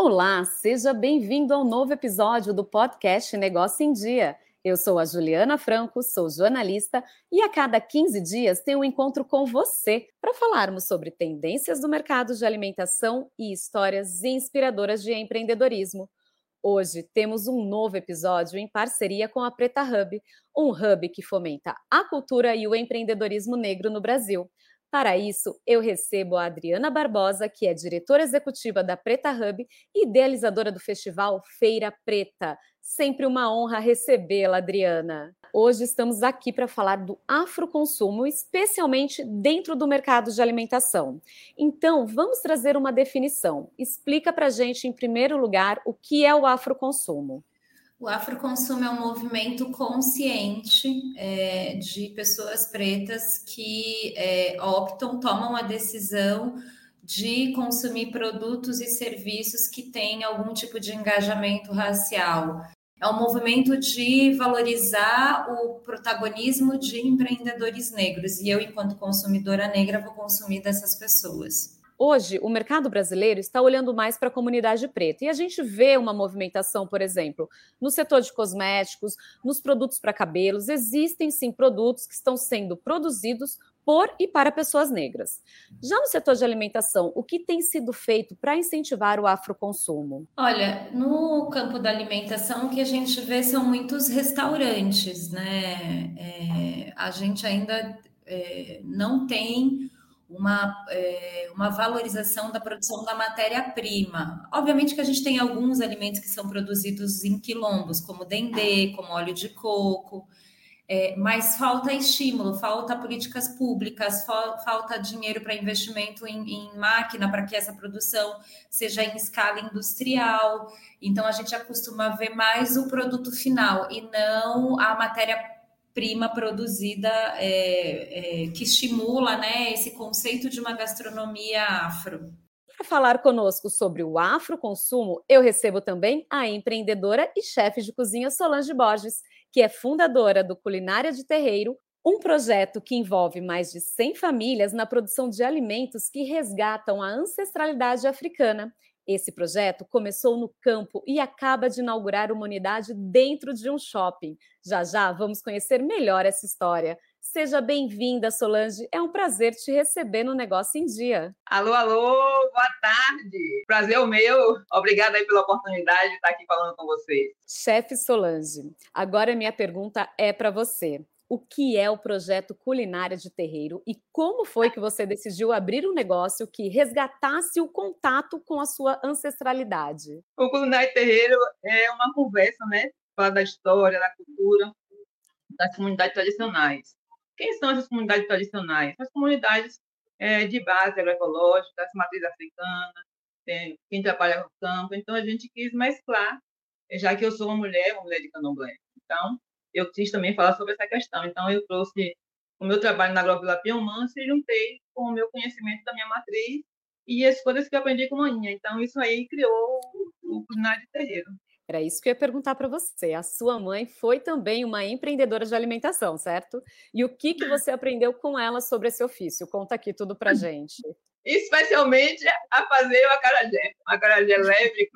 Olá, seja bem-vindo ao novo episódio do podcast Negócio em Dia. Eu sou a Juliana Franco, sou jornalista e a cada 15 dias tenho um encontro com você para falarmos sobre tendências do mercado de alimentação e histórias inspiradoras de empreendedorismo. Hoje temos um novo episódio em parceria com a Preta Hub, um hub que fomenta a cultura e o empreendedorismo negro no Brasil. Para isso, eu recebo a Adriana Barbosa, que é diretora executiva da Preta Hub e idealizadora do festival Feira Preta. Sempre uma honra recebê-la, Adriana. Hoje estamos aqui para falar do afroconsumo, especialmente dentro do mercado de alimentação. Então, vamos trazer uma definição. Explica para a gente, em primeiro lugar, o que é o afroconsumo. O afroconsumo é um movimento consciente é, de pessoas pretas que é, optam, tomam a decisão de consumir produtos e serviços que têm algum tipo de engajamento racial. É um movimento de valorizar o protagonismo de empreendedores negros. E eu, enquanto consumidora negra, vou consumir dessas pessoas. Hoje, o mercado brasileiro está olhando mais para a comunidade preta e a gente vê uma movimentação, por exemplo, no setor de cosméticos, nos produtos para cabelos. Existem sim produtos que estão sendo produzidos por e para pessoas negras. Já no setor de alimentação, o que tem sido feito para incentivar o afroconsumo? Olha, no campo da alimentação, o que a gente vê são muitos restaurantes, né? É, a gente ainda é, não tem uma, é, uma valorização da produção da matéria-prima. Obviamente que a gente tem alguns alimentos que são produzidos em quilombos, como dendê, como óleo de coco, é, mas falta estímulo, falta políticas públicas, falta dinheiro para investimento em, em máquina para que essa produção seja em escala industrial. Então a gente acostuma ver mais o produto final e não a matéria-prima produzida é, é, que estimula né, esse conceito de uma gastronomia afro. Para falar conosco sobre o afroconsumo, eu recebo também a empreendedora e chefe de cozinha Solange Borges que é fundadora do Culinária de Terreiro, um projeto que envolve mais de 100 famílias na produção de alimentos que resgatam a ancestralidade africana. Esse projeto começou no campo e acaba de inaugurar uma unidade dentro de um shopping. Já já vamos conhecer melhor essa história. Seja bem-vinda, Solange. É um prazer te receber no Negócio em Dia. Alô, alô, boa tarde. Prazer é o meu. Obrigada aí pela oportunidade de estar aqui falando com vocês. Chefe Solange, agora minha pergunta é para você. O que é o projeto Culinária de Terreiro e como foi que você decidiu abrir um negócio que resgatasse o contato com a sua ancestralidade? O Culinária de Terreiro é uma conversa, né? Falar da história, da cultura, das comunidades tradicionais. Quem são essas comunidades tradicionais? As comunidades é, de base agroecológica, as matrizes africanas, tem, quem trabalha no campo. Então, a gente quis mesclar, já que eu sou uma mulher, uma mulher de candomblé. Então, eu quis também falar sobre essa questão. Então, eu trouxe o meu trabalho na Agrovila Piemança e juntei com o meu conhecimento da minha matriz e as coisas que eu aprendi com a manhã. Então, isso aí criou o culinário de terreiro. Era isso que eu ia perguntar para você. A sua mãe foi também uma empreendedora de alimentação, certo? E o que, que você aprendeu com ela sobre esse ofício? Conta aqui tudo para gente. Especialmente a fazer o acarajé. O acarajé leve,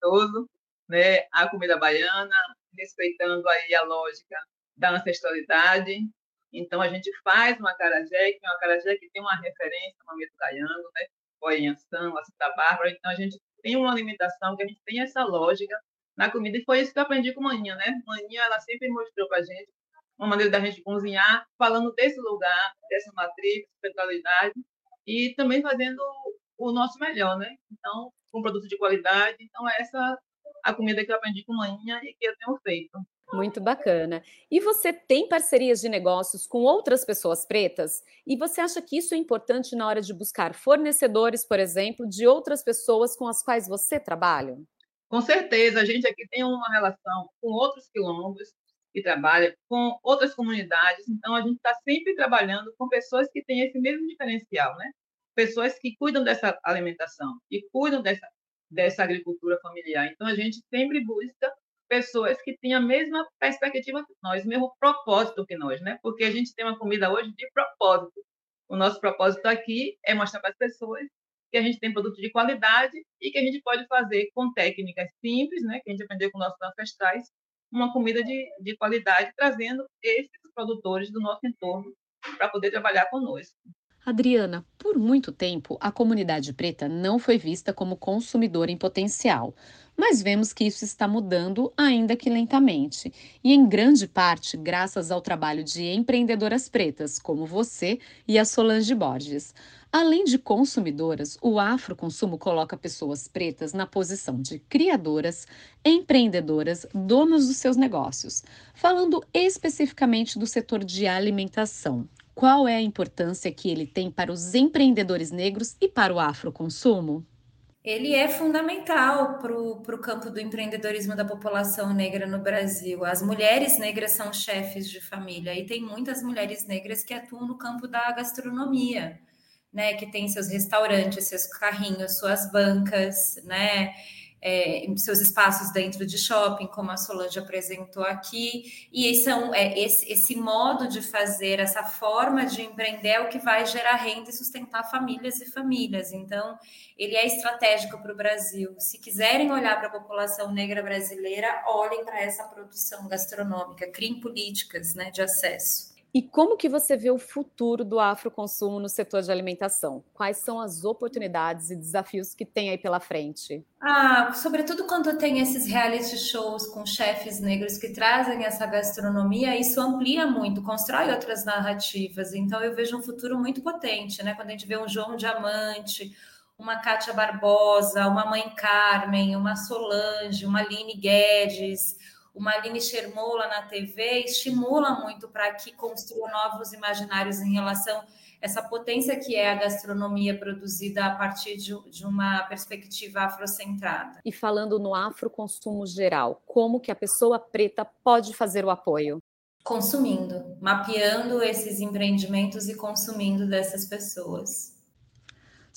gostoso, né? A comida baiana, respeitando aí a lógica da ancestralidade. Então, a gente faz um acarajé, que é um acarajé que tem uma referência no momento né? Goianção, a Santa Bárbara. Então, a gente tem uma alimentação que a gente tem essa lógica na comida. E foi isso que eu aprendi com Maninha, né? Maninha, ela sempre mostrou para a gente uma maneira da gente cozinhar, falando desse lugar, dessa matriz, espiritualidade, e também fazendo o nosso melhor, né? Então, com produto de qualidade. Então, essa a comida que eu aprendi com Maninha e que eu tenho feito. Muito bacana. E você tem parcerias de negócios com outras pessoas pretas? E você acha que isso é importante na hora de buscar fornecedores, por exemplo, de outras pessoas com as quais você trabalha? Com certeza, a gente aqui tem uma relação com outros quilombos que trabalham, com outras comunidades, então a gente está sempre trabalhando com pessoas que têm esse mesmo diferencial, né? Pessoas que cuidam dessa alimentação e cuidam dessa, dessa agricultura familiar. Então a gente sempre busca pessoas que têm a mesma perspectiva que nós, mesmo propósito que nós, né? Porque a gente tem uma comida hoje de propósito. O nosso propósito aqui é mostrar para as pessoas que a gente tem produto de qualidade e que a gente pode fazer com técnicas simples, né, que a gente aprendeu com nossos ancestrais, uma comida de, de qualidade, trazendo esses produtores do nosso entorno para poder trabalhar conosco. Adriana, por muito tempo a comunidade preta não foi vista como consumidora em potencial, mas vemos que isso está mudando, ainda que lentamente, e em grande parte graças ao trabalho de empreendedoras pretas como você e a Solange Borges. Além de consumidoras, o afroconsumo coloca pessoas pretas na posição de criadoras, empreendedoras, donas dos seus negócios. Falando especificamente do setor de alimentação, qual é a importância que ele tem para os empreendedores negros e para o afroconsumo? Ele é fundamental para o campo do empreendedorismo da população negra no Brasil. As mulheres negras são chefes de família e tem muitas mulheres negras que atuam no campo da gastronomia, né? Que tem seus restaurantes, seus carrinhos, suas bancas, né? É, seus espaços dentro de shopping, como a Solange apresentou aqui, e são, é, esse, esse modo de fazer, essa forma de empreender é o que vai gerar renda e sustentar famílias e famílias. Então, ele é estratégico para o Brasil. Se quiserem olhar para a população negra brasileira, olhem para essa produção gastronômica, criem políticas né, de acesso. E como que você vê o futuro do afroconsumo no setor de alimentação? Quais são as oportunidades e desafios que tem aí pela frente? Ah, sobretudo quando tem esses reality shows com chefes negros que trazem essa gastronomia, isso amplia muito, constrói outras narrativas. Então eu vejo um futuro muito potente, né? Quando a gente vê um João Diamante, uma Kátia Barbosa, uma Mãe Carmen, uma Solange, uma Aline Guedes, uma Aline Shermola na TV estimula muito para que construa novos imaginários em relação a essa potência que é a gastronomia produzida a partir de, de uma perspectiva afrocentrada. E falando no afroconsumo geral, como que a pessoa preta pode fazer o apoio? Consumindo, mapeando esses empreendimentos e consumindo dessas pessoas.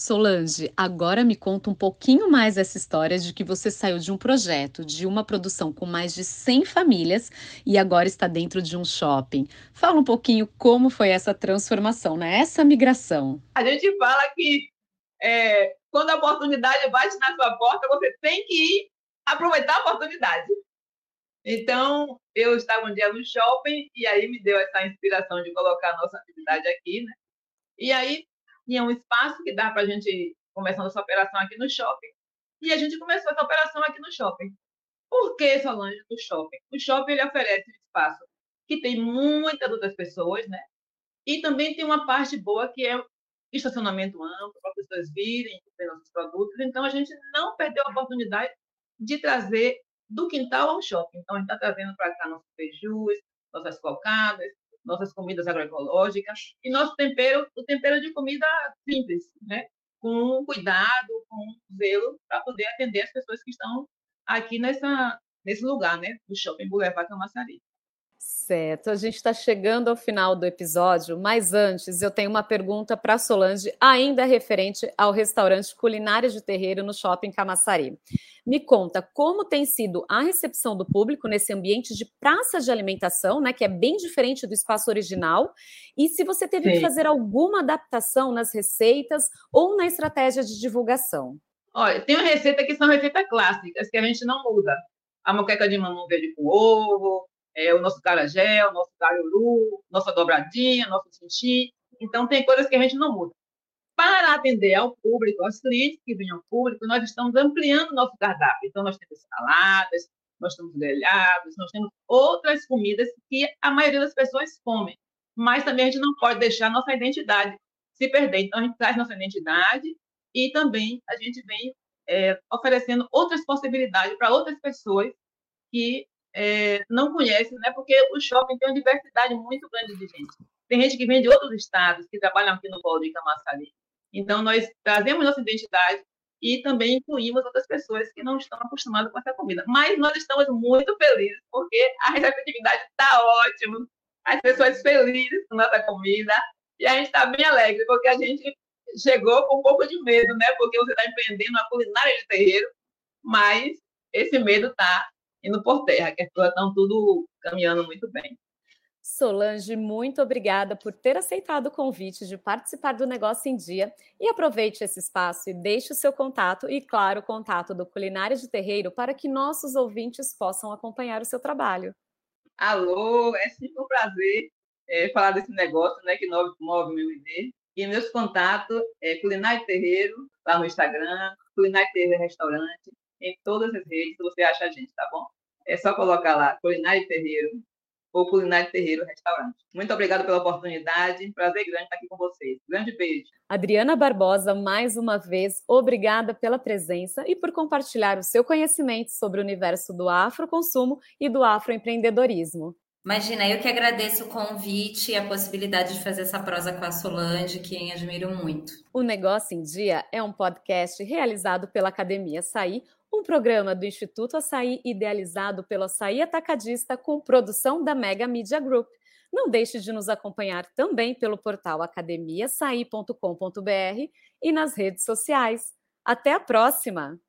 Solange, agora me conta um pouquinho mais essa história de que você saiu de um projeto, de uma produção com mais de 100 famílias e agora está dentro de um shopping. Fala um pouquinho como foi essa transformação, né? essa migração. A gente fala que é, quando a oportunidade bate na sua porta, você tem que ir aproveitar a oportunidade. Então, eu estava um dia no shopping e aí me deu essa inspiração de colocar a nossa atividade aqui, né? E aí tinha um espaço que dá para a gente começando essa operação aqui no shopping. E a gente começou essa operação aqui no shopping. Por que, Solange, no shopping? O shopping ele oferece um espaço que tem muitas outras pessoas, né? E também tem uma parte boa que é estacionamento amplo, para as pessoas virem, ver nossos produtos. Então, a gente não perdeu a oportunidade de trazer do quintal ao shopping. Então, a gente está trazendo para cá nossos beijus, nossas cocadas, nossas comidas agroecológicas e nosso tempero, o tempero de comida simples, né? com cuidado, com zelo, para poder atender as pessoas que estão aqui nessa, nesse lugar, né? do Shopping Boulevard Camaçari. Certo, a gente está chegando ao final do episódio, mas antes eu tenho uma pergunta para Solange, ainda referente ao restaurante Culinária de Terreiro no Shopping Camaçari. Me conta como tem sido a recepção do público nesse ambiente de praça de alimentação, né, que é bem diferente do espaço original, e se você teve Sim. que fazer alguma adaptação nas receitas ou na estratégia de divulgação. Olha, tem uma receita que são receitas clássicas, que a gente não muda. A moqueca de mamão verde com ovo, é, o nosso carajé, o nosso caruru, nossa dobradinha, nosso sushi. Então, tem coisas que a gente não muda. Para atender ao público, aos clientes que vêm ao público, nós estamos ampliando nosso cardápio. Então, nós temos saladas, nós temos grelhados, nós temos outras comidas que a maioria das pessoas comem. Mas também a gente não pode deixar nossa identidade se perder. Então, a gente traz nossa identidade e também a gente vem é, oferecendo outras possibilidades para outras pessoas que é, não conhecem, né? porque o shopping tem uma diversidade muito grande de gente. Tem gente que vem de outros estados, que trabalham aqui no Polo de Camaçari. Então, nós trazemos nossa identidade e também incluímos outras pessoas que não estão acostumadas com essa comida. Mas nós estamos muito felizes, porque a receptividade está ótima, as pessoas felizes com nossa comida, e a gente está bem alegre, porque a gente chegou com um pouco de medo, né? Porque você está empreendendo uma culinária de terreiro, mas esse medo está indo por terra, que as coisas estão tudo caminhando muito bem. Solange, muito obrigada por ter aceitado o convite de participar do Negócio em Dia e aproveite esse espaço e deixe o seu contato e, claro, o contato do Culinária de Terreiro para que nossos ouvintes possam acompanhar o seu trabalho. Alô, é sempre um prazer é, falar desse negócio né, que move, move meu ID. E meus contatos é Culinária Terreiro, lá no Instagram, Culinária Terreiro Restaurante, em todas as redes, você acha a gente, tá bom? É só colocar lá, Culinária Terreiro, ou Culinário Terreiro Restaurante. Muito obrigada pela oportunidade, prazer grande estar aqui com vocês. Grande beijo. Adriana Barbosa, mais uma vez, obrigada pela presença e por compartilhar o seu conhecimento sobre o universo do afroconsumo e do afroempreendedorismo. Imagina, eu que agradeço o convite e a possibilidade de fazer essa prosa com a Solange, quem admiro muito. O Negócio em Dia é um podcast realizado pela Academia Saí, um programa do Instituto Açaí idealizado pelo Açaí Atacadista com produção da Mega Media Group. Não deixe de nos acompanhar também pelo portal academiaçaí.com.br e nas redes sociais. Até a próxima!